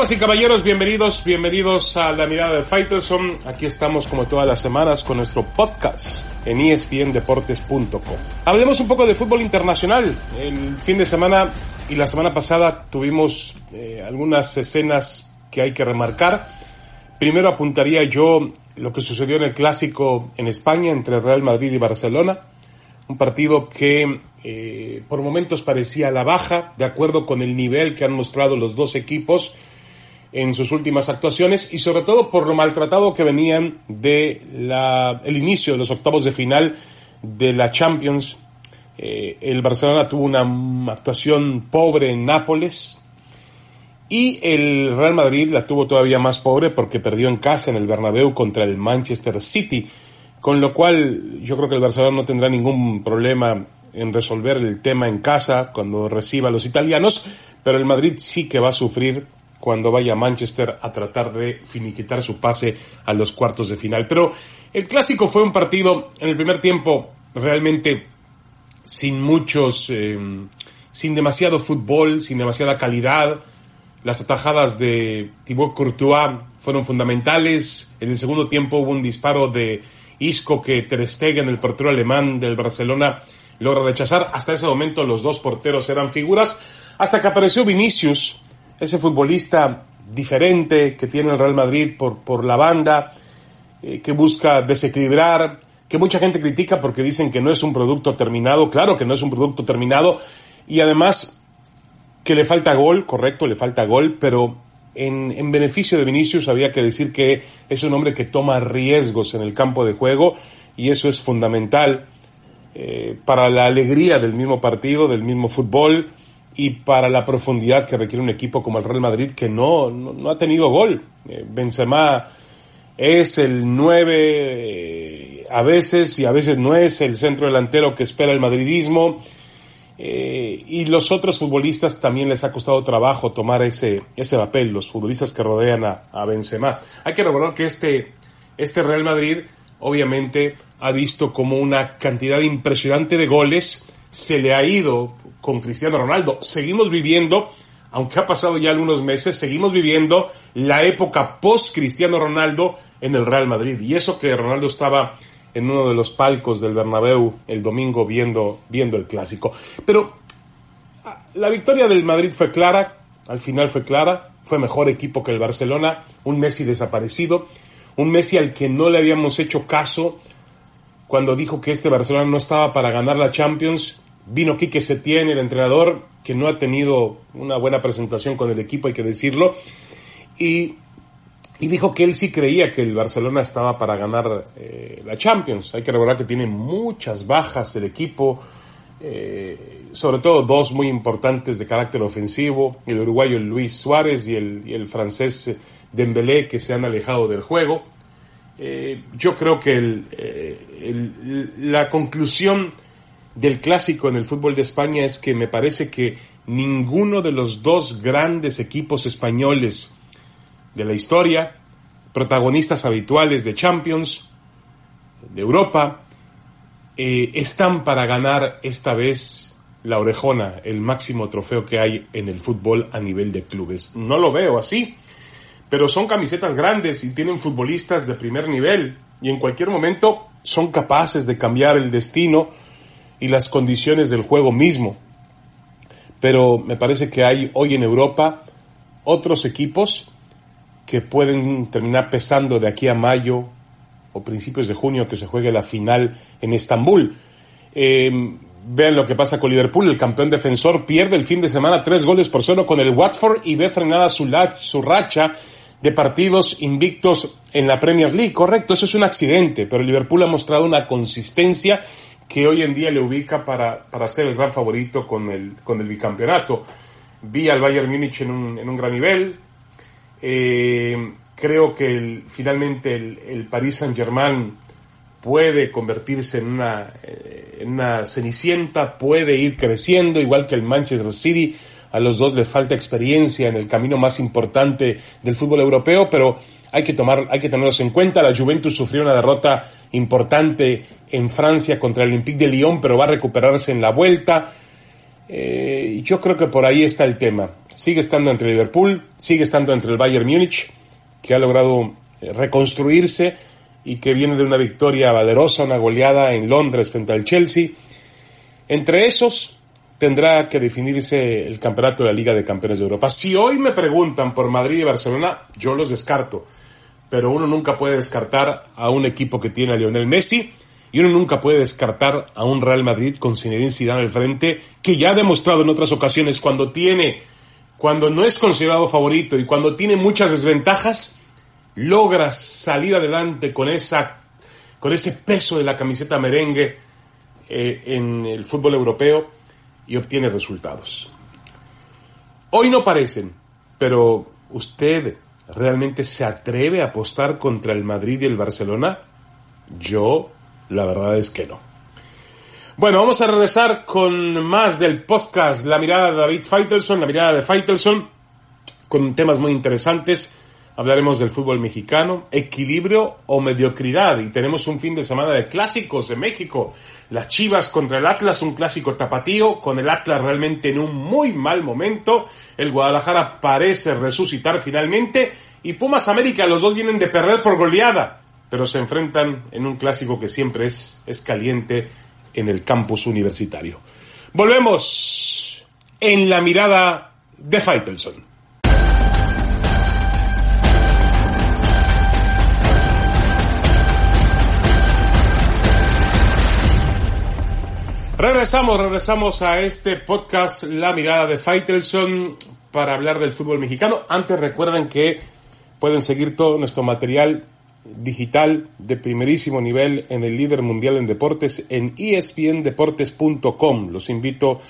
Damas y caballeros, bienvenidos, bienvenidos a la mirada de Faitelson. Aquí estamos como todas las semanas con nuestro podcast en espndeportes.com. Hablemos un poco de fútbol internacional. El fin de semana y la semana pasada tuvimos eh, algunas escenas que hay que remarcar. Primero apuntaría yo lo que sucedió en el clásico en España entre Real Madrid y Barcelona. Un partido que eh, por momentos parecía a la baja, de acuerdo con el nivel que han mostrado los dos equipos en sus últimas actuaciones y sobre todo por lo maltratado que venían de la, el inicio de los octavos de final de la Champions. Eh, el Barcelona tuvo una actuación pobre en Nápoles y el Real Madrid la tuvo todavía más pobre porque perdió en casa en el Bernabéu contra el Manchester City, con lo cual yo creo que el Barcelona no tendrá ningún problema en resolver el tema en casa cuando reciba a los italianos, pero el Madrid sí que va a sufrir cuando vaya a Manchester a tratar de finiquitar su pase a los cuartos de final. Pero el clásico fue un partido en el primer tiempo realmente sin muchos, em, sin demasiado fútbol, sin demasiada calidad. Las atajadas de Thibaut Courtois fueron fundamentales. En el segundo tiempo hubo un disparo de Isco que Ter Stegen, el portero alemán del Barcelona, logra rechazar. Hasta ese momento los dos porteros eran figuras. Hasta que apareció Vinicius, ese futbolista diferente que tiene el Real Madrid por, por la banda, eh, que busca desequilibrar, que mucha gente critica porque dicen que no es un producto terminado, claro que no es un producto terminado, y además que le falta gol, correcto, le falta gol, pero en, en beneficio de Vinicius había que decir que es un hombre que toma riesgos en el campo de juego, y eso es fundamental eh, para la alegría del mismo partido, del mismo fútbol, y para la profundidad que requiere un equipo como el Real Madrid que no, no, ha tenido gol. Eh, Benzema es el 9 eh, a veces y a veces no es el centro delantero que espera el madridismo. Eh, y los otros futbolistas también les ha costado trabajo tomar ese, ese papel, los futbolistas que rodean a, Benzema. Hay que recordar que este, este Real Madrid obviamente ha visto como una cantidad impresionante de goles se le ha ido con Cristiano Ronaldo. Seguimos viviendo, aunque ha pasado ya algunos meses, seguimos viviendo la época post Cristiano Ronaldo en el Real Madrid. Y eso que Ronaldo estaba en uno de los palcos del Bernabéu el domingo viendo, viendo el clásico. Pero ah, la victoria del Madrid fue clara, al final fue clara, fue mejor equipo que el Barcelona, un Messi desaparecido, un Messi al que no le habíamos hecho caso cuando dijo que este Barcelona no estaba para ganar la Champions Vino Quique Setién, el entrenador, que no ha tenido una buena presentación con el equipo, hay que decirlo, y, dijo que él sí creía que el Barcelona estaba para ganar eh, la Champions. Hay que recordar que tiene muchas bajas el equipo, eh, sobre todo dos muy importantes de carácter ofensivo, el uruguayo Luis Suárez y el, y el francés Dembélé, que se han alejado del juego. Eh, yo creo que el, la conclusión del clásico en el fútbol de España es que me parece que ninguno de los dos grandes equipos españoles de la historia, protagonistas habituales de Champions, de Europa, eh, están para ganar esta vez la orejona, el máximo trofeo que hay en el fútbol a nivel de clubes. No lo veo así, pero son camisetas grandes y tienen futbolistas de primer nivel y en cualquier momento son capaces de cambiar el destino y las condiciones del juego mismo. Pero me parece que hay hoy en Europa otros equipos que pueden terminar pesando de aquí a mayo o principios de junio que se juegue la final en Estambul. Em, vean lo que pasa con Liverpool, el campeón defensor pierde el fin de semana tres goles por cero con el Watford y ve frenada su, su racha de partidos invictos en la Premier League. Correcto, eso es un accidente, pero Liverpool ha mostrado una consistencia que hoy en día le ubica para, para ser el gran favorito con el, con el bicampeonato. Vi al Bayern Múnich en un, en un gran nivel. Eh, creo que finalmente el, el, Paris Saint Germain puede convertirse en una, eh, en una cenicienta, puede ir creciendo, igual que el Manchester City. A los dos les falta experiencia en el camino más importante del fútbol europeo, pero hay que tomar, hay que tenerlos en cuenta. La Juventus sufrió una derrota importante en Francia contra el Olympique de Lyon, pero va a recuperarse en la vuelta. Eh, yo creo que por ahí está el tema. Sigue estando entre Liverpool, sigue estando entre el Bayern Múnich, que ha logrado eh, reconstruirse y que viene de una victoria valerosa, una goleada en Londres frente al Chelsea. Entre esos tendrá que definirse el campeonato de la Liga de Campeones de Europa. Si hoy me preguntan por Madrid y Barcelona, yo los descarto. Pero uno nunca puede descartar a un equipo que tiene a Lionel Messi y uno nunca puede descartar a un Real Madrid con Zinedine Zidane al frente, que ya ha demostrado en otras ocasiones cuando tiene, cuando no es considerado favorito y cuando tiene muchas desventajas, logra salir adelante con esa, con ese peso de la camiseta merengue eh, en el fútbol europeo y obtiene resultados. Hoy no parecen, pero usted realmente se atreve a apostar contra el Madrid y el Barcelona? Yo la verdad es que no. Bueno, vamos a regresar con más del podcast La mirada de David Feitelson, la mirada de Feitelson, con temas muy interesantes. Hablaremos del fútbol mexicano, equilibrio o mediocridad. Y tenemos un fin de semana de clásicos en México. Las Chivas contra el Atlas, un clásico tapatío, con el Atlas realmente en un muy mal momento. El Guadalajara parece resucitar finalmente. Y Pumas América, los dos vienen de perder por goleada pero se enfrentan en un clásico que siempre es, es caliente en el campus universitario. Volvemos en la mirada de Faitelson. Regresamos, regresamos a este podcast La mirada de Faitelson para hablar del fútbol mexicano. Antes recuerden que pueden seguir todo nuestro material digital de primerísimo nivel en el líder mundial en deportes en espndeportes.com. Los invito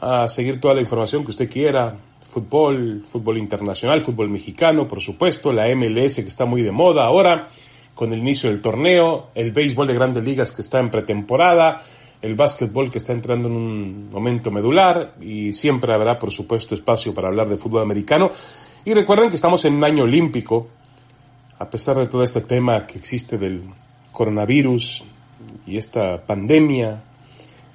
a seguir toda la información que usted quiera, fútbol, fútbol internacional, fútbol mexicano, por supuesto, la MLS que está muy de moda ahora, con el inicio del torneo, el béisbol de grandes ligas que está en pretemporada, el básquetbol que está entrando en un momento medular y siempre habrá, por supuesto, espacio para hablar de fútbol americano. Y recuerden que estamos en un año olímpico, a pesar de todo este tema que existe del coronavirus y esta pandemia,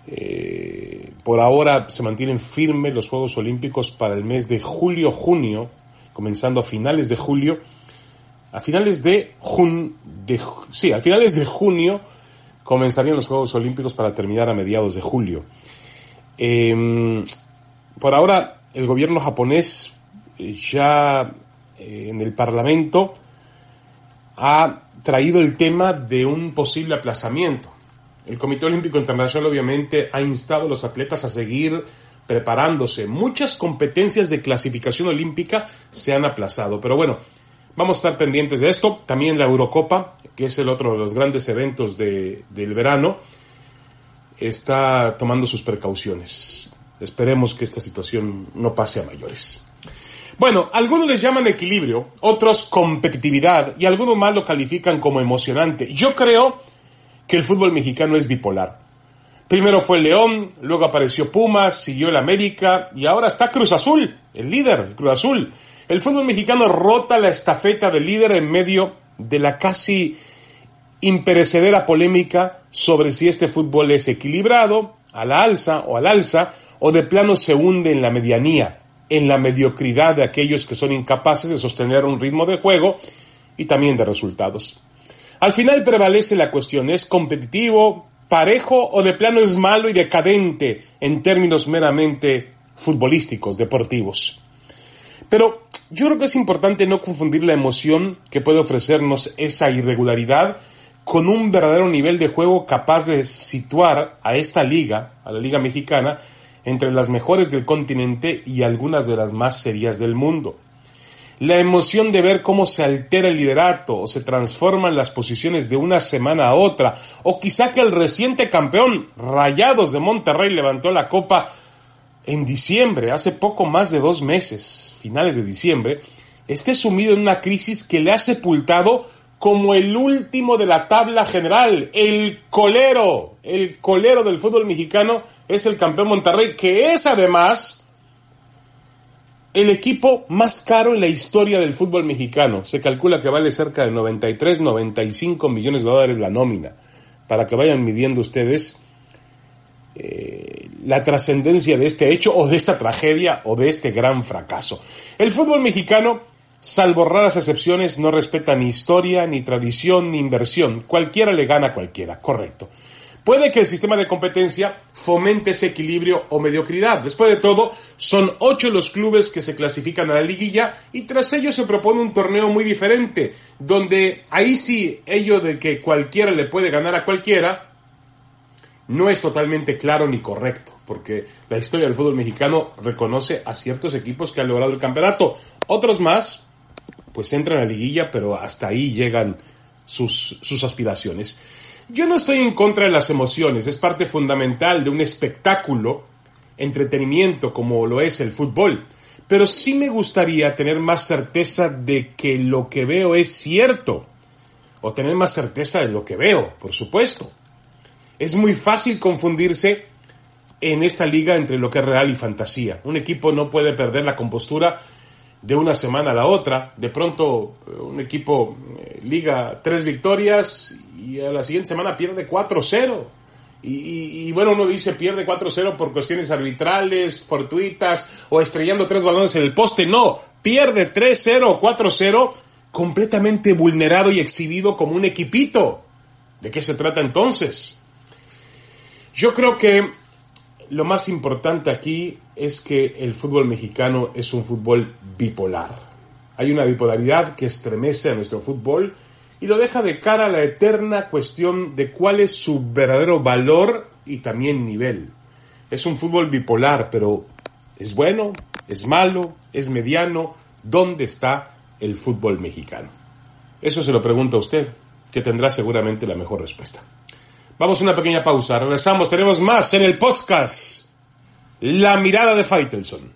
eh, por ahora se mantienen firmes los Juegos Olímpicos para el mes de julio-junio, comenzando a finales de julio. A finales de, jun de, sí, a finales de junio comenzarían los Juegos Olímpicos para terminar a mediados de julio. Em, por ahora, el gobierno japonés eh, ya eh, en el Parlamento ha traído el tema de un posible aplazamiento. El Comité Olímpico Internacional obviamente ha instado a los atletas a seguir preparándose. Muchas competencias de clasificación olímpica se han aplazado, pero bueno, vamos a estar pendientes de esto. También la Eurocopa, que es el otro de los grandes eventos del verano, está tomando sus precauciones. Esperemos que esta situación no pase a mayores. Bueno, algunos les llaman equilibrio, otros competitividad y algunos más lo califican como emocionante. Yo creo que el fútbol mexicano es bipolar. Primero fue el León, luego apareció Pumas, siguió el América y ahora está Cruz Azul, el líder, Cruz Azul. El fútbol mexicano rota la estafeta del líder en medio de la casi imperecedera polémica sobre si este fútbol es equilibrado, a la alza o al alza, o de plano se hunde en la medianía en la mediocridad de aquellos que son incapaces de sostener un ritmo de juego y también de resultados. Al final prevalece la cuestión, ¿es competitivo, parejo o de plano es malo y decadente en términos meramente futbolísticos, deportivos? Pero yo creo que es importante no confundir la emoción que puede ofrecernos esa irregularidad con un verdadero nivel de juego capaz de situar a esta liga, a la liga mexicana, entre las mejores del continente y algunas de las más serias del mundo. La emoción de ver cómo se altera el liderato o se transforman las posiciones de una semana a otra, o quizá que el reciente campeón Rayados de Monterrey levantó la copa en diciembre, hace poco más de dos meses, finales de diciembre, esté sumido en una crisis que le ha sepultado como el último de la tabla general, el colero, el colero del fútbol mexicano es el campeón Monterrey, que es además el equipo más caro en la historia del fútbol mexicano. Se calcula que vale cerca de 93, 95 millones de dólares la nómina. Para que vayan midiendo ustedes eh, la trascendencia de este hecho o de esta tragedia o de este gran fracaso. El fútbol mexicano, salvo raras excepciones, no respeta ni historia, ni tradición, ni inversión. Cualquiera le gana a cualquiera, correcto. Puede que el sistema de competencia fomente ese equilibrio o mediocridad. Después de todo, son ocho los clubes que se clasifican a la liguilla y tras ello se propone un torneo muy diferente, donde ahí sí ello de que cualquiera le puede ganar a cualquiera no es totalmente claro ni correcto, porque la historia del fútbol mexicano reconoce a ciertos equipos que han logrado el campeonato. Otros más, pues entran a la liguilla, pero hasta ahí llegan sus, sus aspiraciones. Yo no estoy en contra de las emociones, es parte fundamental de un espectáculo, entretenimiento como lo es el fútbol, pero sí me gustaría tener más certeza de que lo que veo es cierto, o tener más certeza de lo que veo, por supuesto. Es muy fácil confundirse en esta liga entre lo que es real y fantasía. Un equipo no puede perder la compostura de una semana a la otra. De pronto un equipo eh, liga tres victorias y a la siguiente semana pierde 4-0. Y, bueno, uno dice pierde 4-0 por cuestiones arbitrales, fortuitas o estrellando tres balones en el poste. No, pierde 3-0 o 4-0 completamente vulnerado y exhibido como un equipito. ¿De qué se trata entonces? Yo creo que lo más importante aquí es que el fútbol mexicano es un fútbol bipolar. Hay una bipolaridad que estremece a nuestro fútbol y lo deja de cara a la eterna cuestión de cuál es su verdadero valor y también nivel. Es un fútbol bipolar, pero ¿es bueno? ¿Es malo? ¿Es mediano? ¿Dónde está el fútbol mexicano? Eso se lo pregunta a usted, que tendrá seguramente la mejor respuesta. Vamos a una pequeña pausa, regresamos, tenemos más en el podcast. La mirada de Faitelson.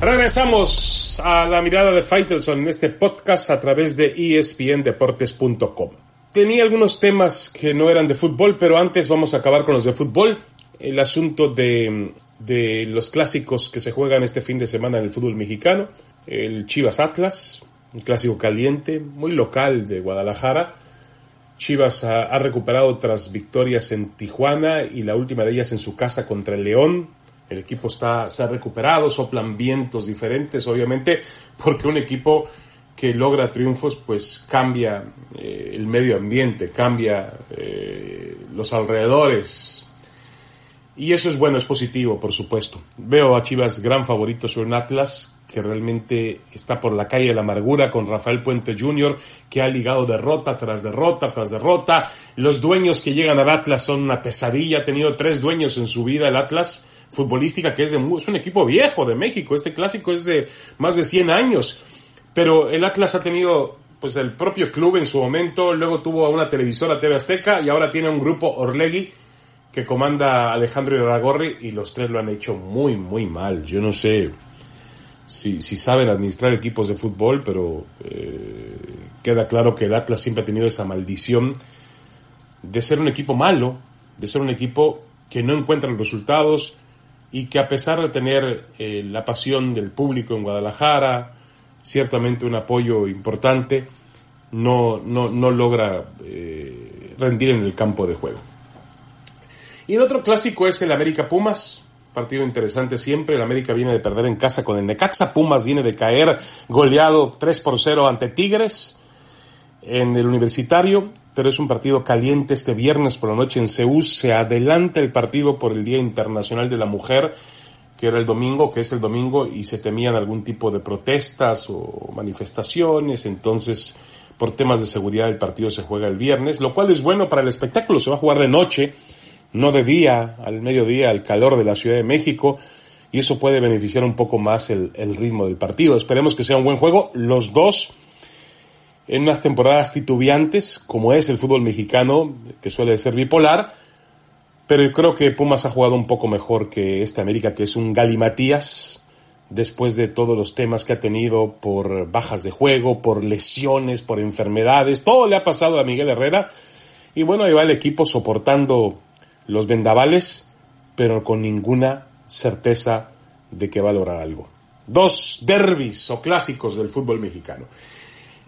Regresamos a la mirada de Faitelson en este podcast a través de espndeportes.com. Tenía algunos temas que no eran de fútbol, pero antes vamos a acabar con los de fútbol. El asunto de, de los clásicos que se juegan este fin de semana en el fútbol mexicano. El Chivas Atlas, un clásico caliente, muy local de Guadalajara. Chivas ha, recuperado tras victorias en Tijuana y la última de ellas en su casa contra el León, el equipo está, se ha recuperado, soplan vientos diferentes, obviamente, porque un equipo que logra triunfos, pues cambia eh, el medio ambiente, cambia eh, los alrededores. Y eso es bueno, es positivo, por supuesto. Veo a Chivas gran favorito sobre un Atlas que realmente está por la calle de la amargura con Rafael Puente Jr., que ha ligado derrota tras derrota tras derrota. Los dueños que llegan al Atlas son una pesadilla. Ha tenido tres dueños en su vida el Atlas futbolística que es, de, es un equipo viejo de México. Este clásico es de más de 100 años. Pero el Atlas ha tenido pues el propio club en su momento, luego tuvo una televisora TV Azteca y ahora tiene un grupo Orlegui que comanda Alejandro Iragorri y los tres lo han hecho muy, muy mal. Yo no sé si, si saben administrar equipos de fútbol, pero eh, queda claro que el Atlas siempre ha tenido esa maldición de ser un equipo malo, de ser un equipo que no encuentra resultados, y que a pesar de tener eh, la pasión del público en Guadalajara, ciertamente un apoyo importante, no, no, no logra eh, rendir en el campo de juego. Y el otro clásico es el América Pumas, partido interesante siempre. El América viene de perder en casa con el Necaxa. Pumas viene de caer goleado 3 por 0 ante Tigres en el Universitario pero es un partido caliente este viernes por la noche en Seúl. Se adelanta el partido por el Día Internacional de la Mujer, que era el domingo, que es el domingo, y se temían algún tipo de protestas o manifestaciones. Entonces, por temas de seguridad, el partido se juega el viernes, lo cual es bueno para el espectáculo. Se va a jugar de noche, no de día, al mediodía, al calor de la Ciudad de México. Y eso puede beneficiar un poco más el, ritmo del partido. Esperemos que sea un buen juego. Los dos en unas temporadas titubeantes, como es el fútbol mexicano, que suele ser bipolar, pero yo creo que Pumas ha jugado un poco mejor que este América, que es un galimatías, después de todos los temas que ha tenido por bajas de juego, por lesiones, por enfermedades, todo le ha pasado a Miguel Herrera, y bueno, ahí va el equipo soportando los vendavales, pero con ninguna certeza de que va a lograr algo. Dos derbis o clásicos del fútbol mexicano.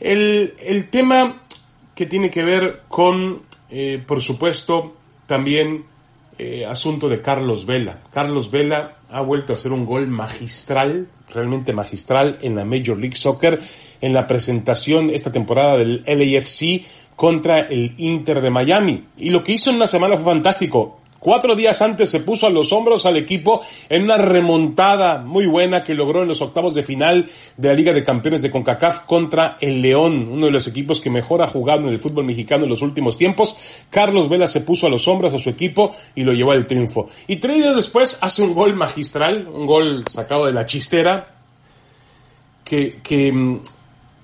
El, el tema que tiene que ver con, eh, por supuesto, también eh, asunto de Carlos Vela. Carlos Vela ha vuelto a hacer un gol magistral, realmente magistral, en la Major League Soccer, en la presentación esta temporada del LAFC contra el Inter de Miami. Y lo que hizo en una semana fue fantástico. Cuatro días antes se puso a los hombros al equipo en una remontada muy buena que logró en los octavos de final de la Liga de Campeones de CONCACAF contra el León, uno de los equipos que mejor ha jugado en el fútbol mexicano en los últimos tiempos. Carlos Vela se puso a los hombros a su equipo y lo llevó al triunfo. Y tres días después hace un gol magistral, un gol sacado de la chistera, que, que,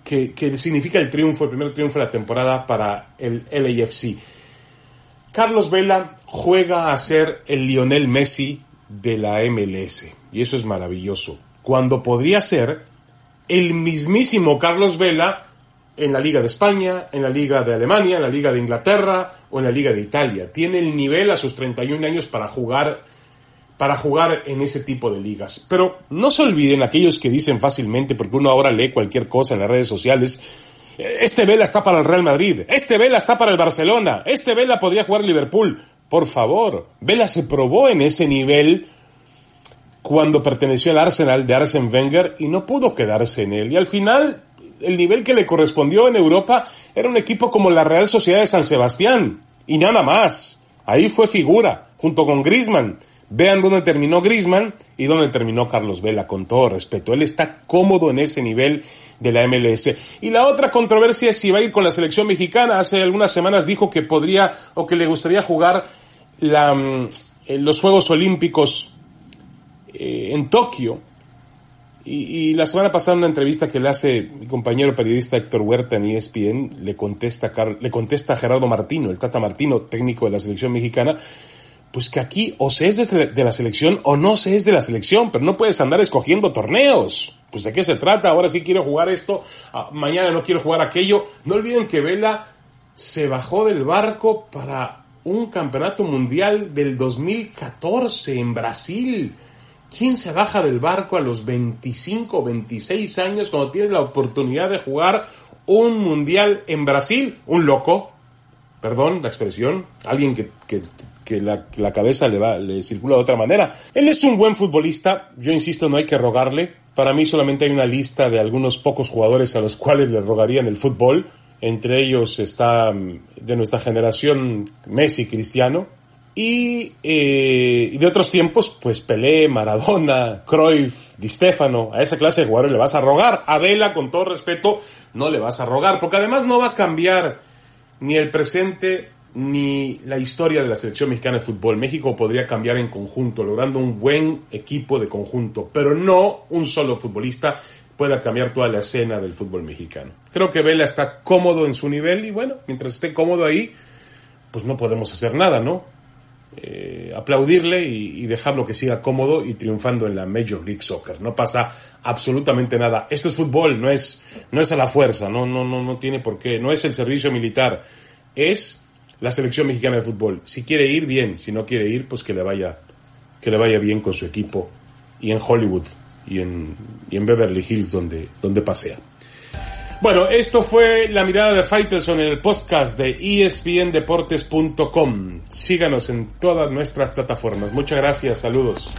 que, significa el triunfo, el primer triunfo de la temporada para el LAFC. Carlos Vela juega a ser el Lionel Messi de la MLS. Y eso es maravilloso. Cuando podría ser el mismísimo Carlos Vela en la Liga de España, en la Liga de Alemania, en la Liga de Inglaterra o en la Liga de Italia. Tiene el nivel a sus 31 años para jugar para jugar en ese tipo de ligas. Pero no se olviden aquellos que dicen fácilmente, porque uno ahora lee cualquier cosa en las redes sociales, este Vela está para el Real Madrid. Este Vela está para el Barcelona. Este Vela podría jugar Liverpool. Por favor, Vela se probó en ese nivel cuando perteneció al Arsenal de Arsene Wenger y no pudo quedarse en él. Y al final, el nivel que le correspondió en Europa era un equipo como la Real Sociedad de San Sebastián. Y nada más. Ahí fue figura, junto con Griezmann. Vean dónde terminó Griezmann y dónde terminó Carlos Vela, con todo respeto. Él está cómodo en ese nivel de la MLS. Y la otra controversia es si va a ir con la selección mexicana. Hace algunas semanas dijo que podría o que le gustaría jugar la, mm, los Juegos Olímpicos eh, en Tokio. Y, la semana pasada en una entrevista que le hace mi compañero periodista Héctor Huerta en ESPN, le contesta, le contesta a Gerardo Martino, el Tata Martino, técnico de la selección mexicana, pues que aquí o se es de la selección o no se es de la selección, pero no puedes andar escogiendo torneos. Pues de qué se trata, ahora sí quiero jugar esto, ah, mañana no quiero jugar aquello. No olviden que Vela se bajó del barco para un campeonato mundial del 2014 en Brasil. ¿Quién se baja del barco a los 25 o 26 años cuando tiene la oportunidad de jugar un mundial en Brasil? Un loco, perdón la expresión, alguien que, que, la, la, cabeza le, va, le circula de otra manera. Él es un buen futbolista, yo insisto, no hay que rogarle. Para mí solamente hay una lista de algunos pocos jugadores a los cuales le rogarían el fútbol. Entre ellos está mm, de nuestra generación Messi, Cristiano. Y, eh, y de otros tiempos, pues Pelé, Maradona, Cruyff, Di Stefano, a esa clase de jugadores le vas a rogar. A Vela, con todo respeto, no le vas a rogar, porque además no va a cambiar ni el presente ni la historia de la selección mexicana de fútbol. México podría cambiar en conjunto, logrando un buen equipo de conjunto, pero no un solo futbolista pueda cambiar toda la escena del fútbol mexicano. Creo que Vela está cómodo en su nivel y bueno, mientras esté cómodo ahí, pues no podemos hacer nada, ¿no? Eh, aplaudirle y, y, dejarlo que siga cómodo y triunfando en la Major League Soccer. No pasa absolutamente nada. Esto es fútbol, no es, no es a la fuerza, no, no, no, no tiene por qué, no es el servicio militar, es la selección mexicana de fútbol. Si quiere ir, bien, si no quiere ir, pues que le vaya, que le vaya bien con su equipo y en Hollywood y en, y en Beverly Hills donde, donde pasea. Bueno, esto fue la mirada de Faitelson en el podcast de espndeportes.com. Síganos en todas nuestras plataformas. Muchas gracias, saludos.